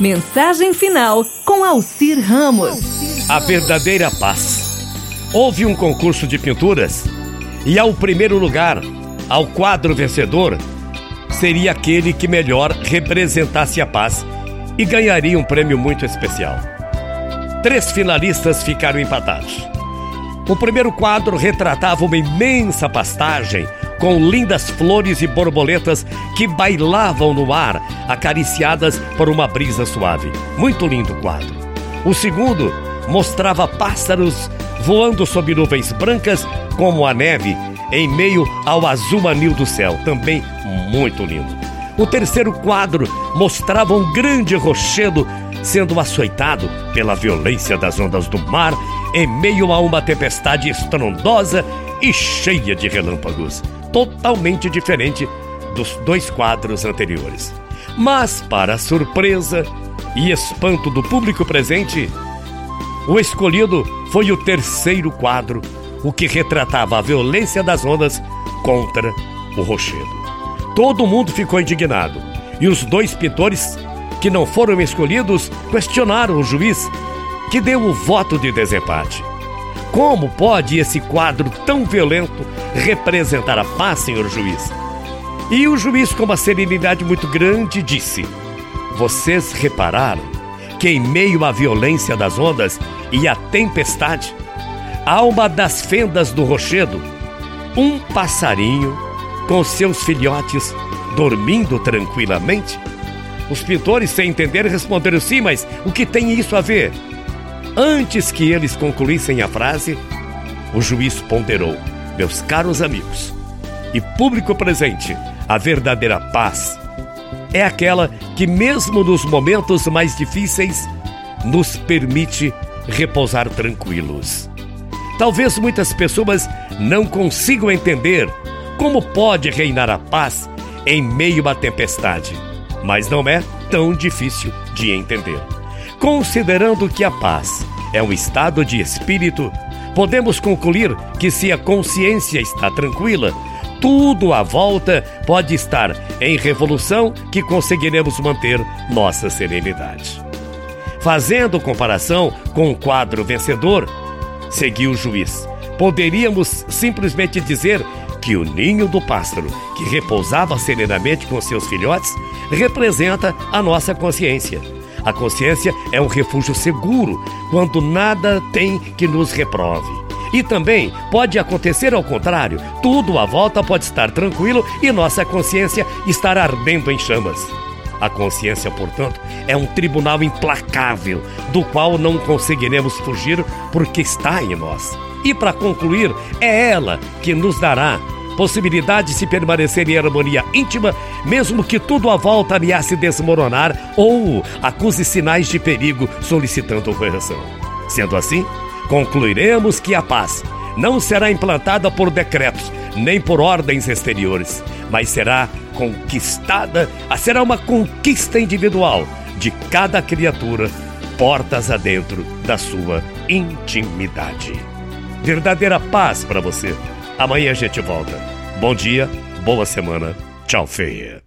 Mensagem final com Alcir Ramos. A verdadeira paz. Houve um concurso de pinturas e ao primeiro lugar, ao quadro vencedor, seria aquele que melhor representasse a paz e ganharia um prêmio muito especial. Três finalistas ficaram empatados. O primeiro quadro retratava uma imensa pastagem com lindas flores e borboletas que bailavam no ar, acariciadas por uma brisa suave. Muito lindo quadro. O segundo mostrava pássaros voando sob nuvens brancas como a neve, em meio ao azul anil do céu. Também muito lindo. O terceiro quadro mostrava um grande rochedo sendo açoitado pela violência das ondas do mar em meio a uma tempestade estrondosa e cheia de relâmpagos totalmente diferente dos dois quadros anteriores. Mas, para surpresa e espanto do público presente, o escolhido foi o terceiro quadro, o que retratava a violência das ondas contra o rochedo. Todo mundo ficou indignado e os dois pintores que não foram escolhidos questionaram o juiz, que deu o voto de desempate. Como pode esse quadro tão violento representar a paz, senhor juiz? E o juiz, com uma serenidade muito grande, disse: Vocês repararam que, em meio à violência das ondas e à tempestade, há uma das fendas do rochedo, um passarinho com seus filhotes dormindo tranquilamente? Os pintores, sem entender, responderam sim, mas o que tem isso a ver? Antes que eles concluíssem a frase, o juiz ponderou: Meus caros amigos e público presente, a verdadeira paz é aquela que, mesmo nos momentos mais difíceis, nos permite repousar tranquilos. Talvez muitas pessoas não consigam entender como pode reinar a paz em meio à tempestade, mas não é tão difícil de entender. Considerando que a paz é um estado de espírito, podemos concluir que se a consciência está tranquila, tudo à volta pode estar em revolução que conseguiremos manter nossa serenidade. Fazendo comparação com o quadro vencedor, seguiu o juiz. Poderíamos simplesmente dizer que o ninho do pássaro, que repousava serenamente com seus filhotes, representa a nossa consciência a consciência é um refúgio seguro quando nada tem que nos reprove. E também pode acontecer ao contrário, tudo à volta pode estar tranquilo e nossa consciência estar ardendo em chamas. A consciência, portanto, é um tribunal implacável, do qual não conseguiremos fugir porque está em nós. E para concluir, é ela que nos dará possibilidade de se permanecer em harmonia íntima, mesmo que tudo à volta ameace desmoronar ou acuse sinais de perigo solicitando correção. Sendo assim, concluiremos que a paz não será implantada por decretos nem por ordens exteriores, mas será conquistada, será uma conquista individual de cada criatura, portas adentro da sua intimidade. Verdadeira paz para você. Amanhã a gente volta. Bom dia, boa semana. Tchau, feia.